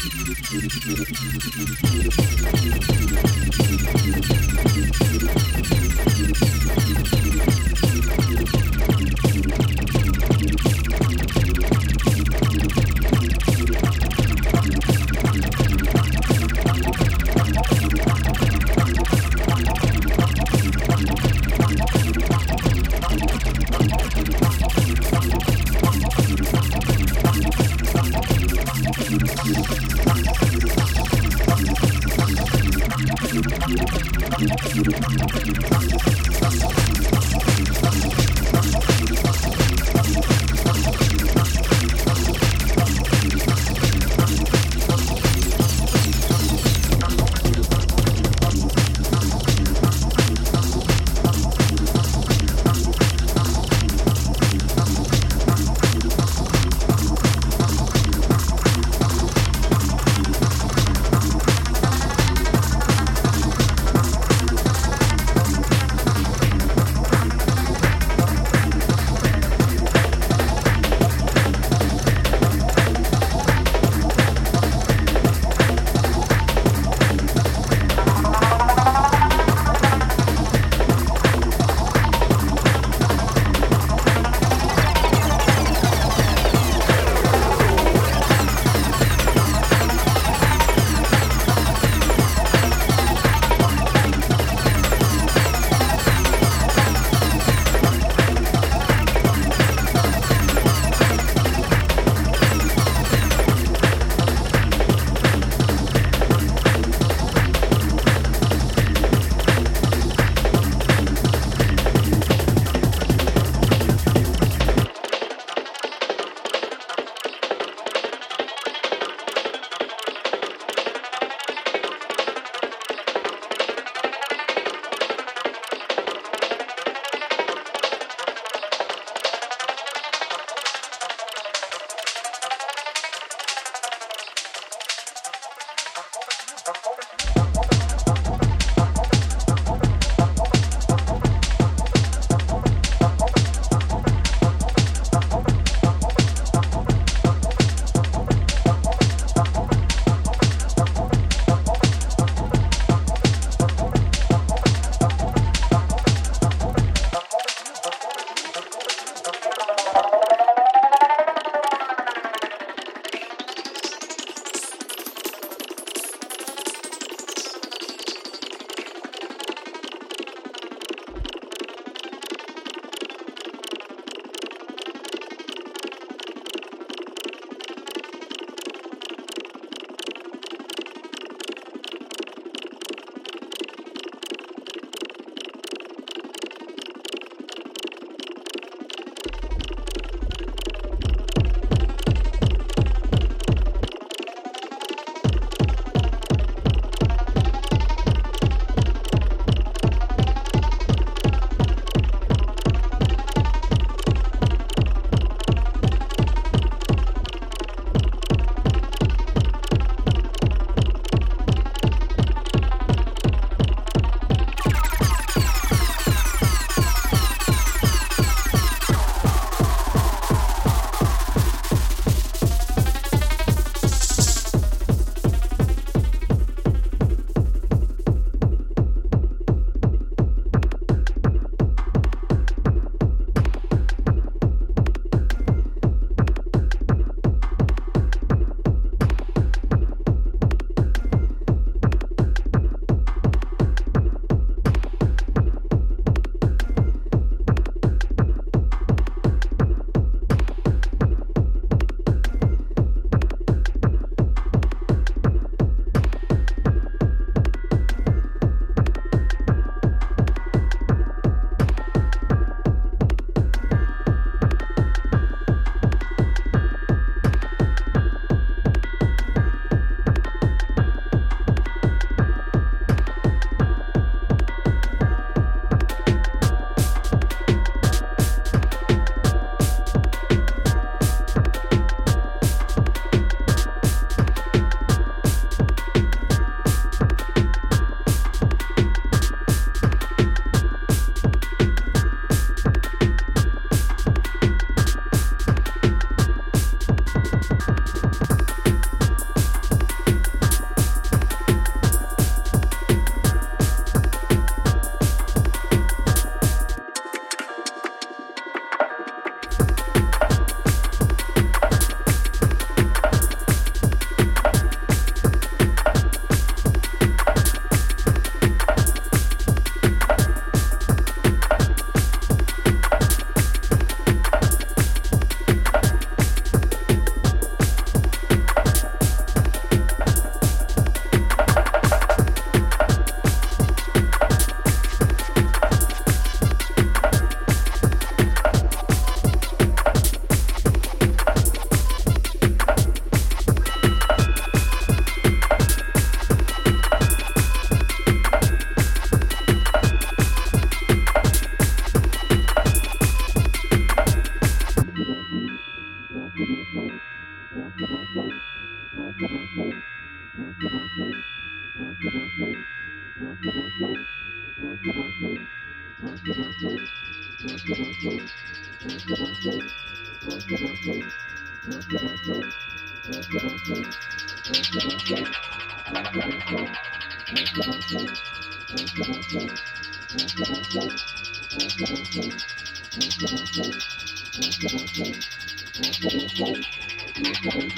Thank you.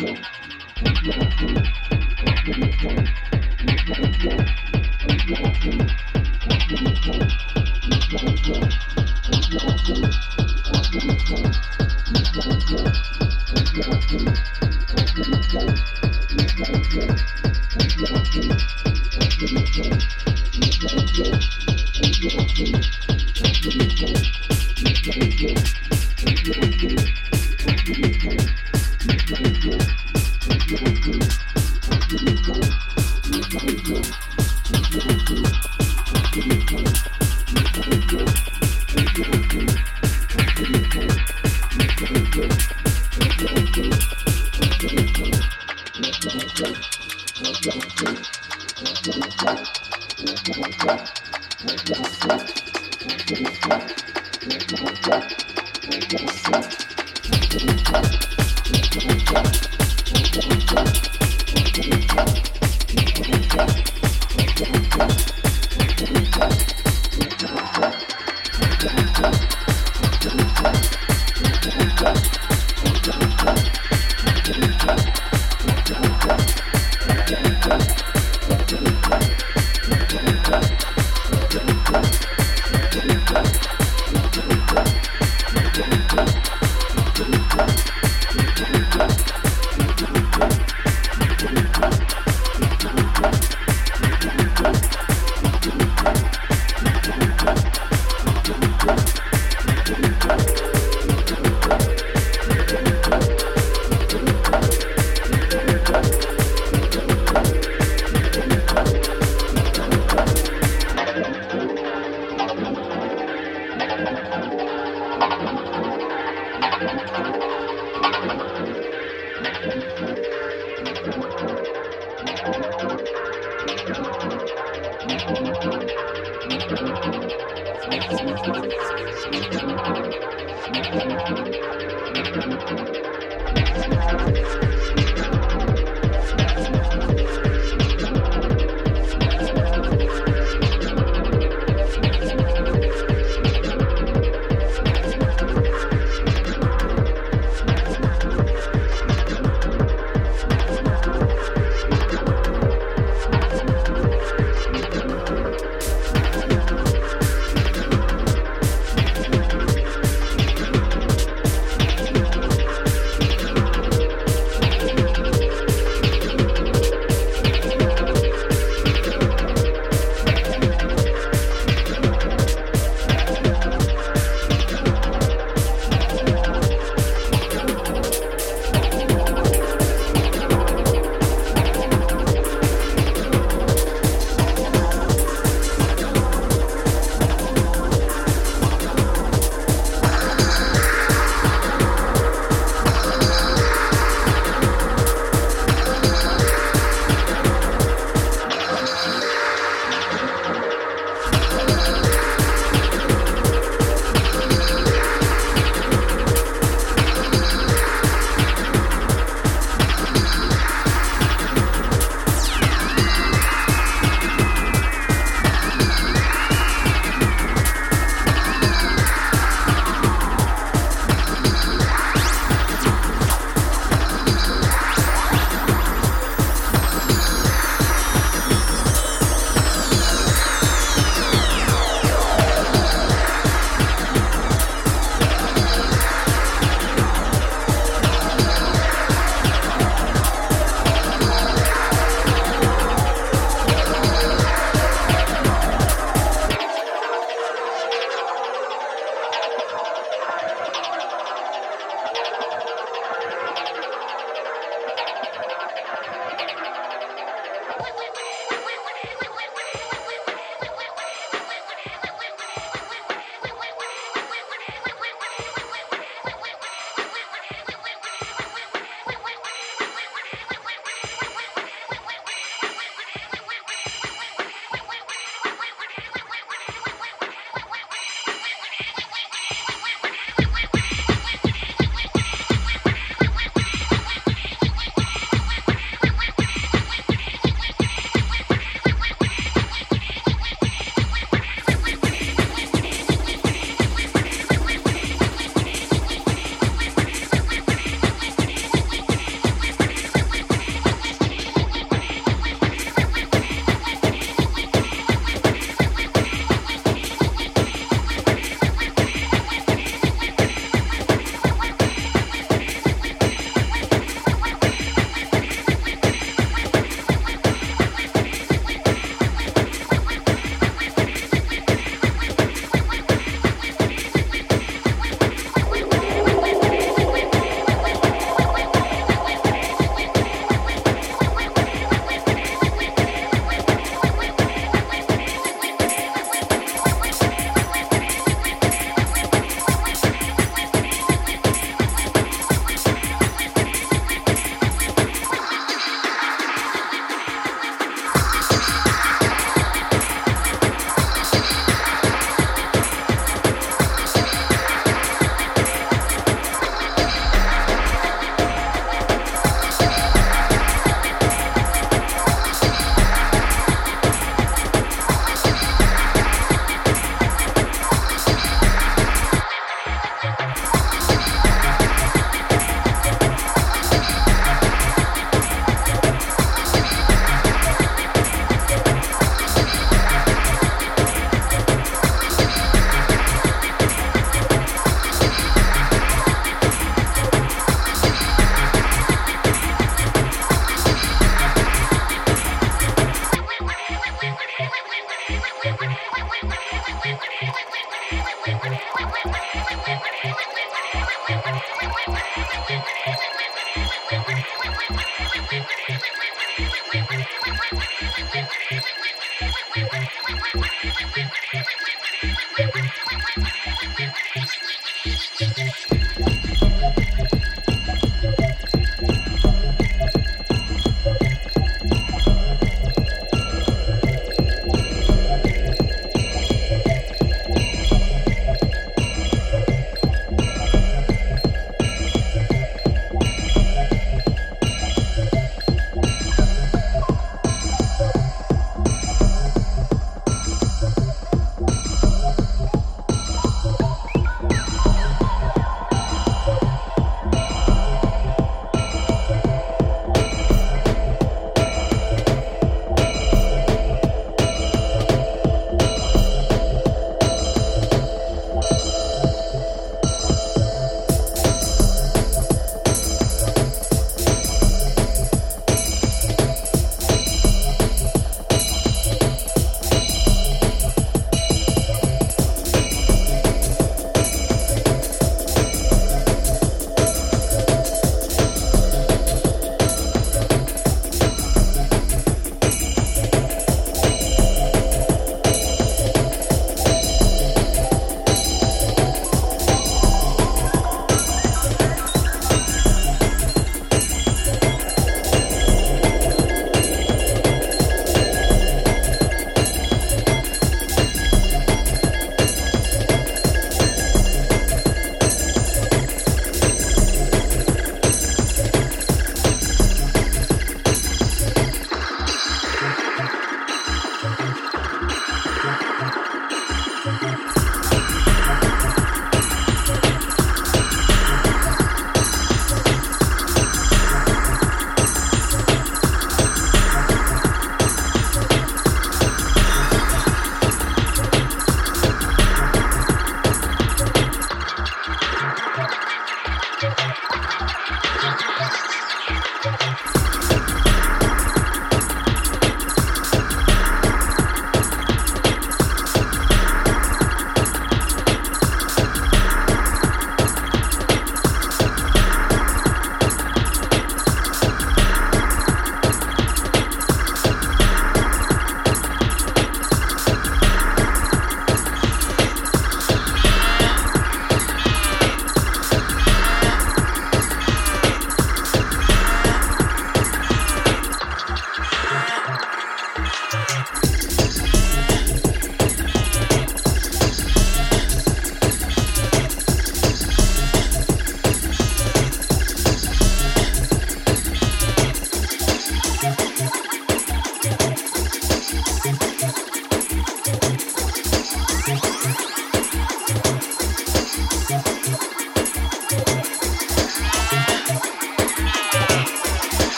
Bom.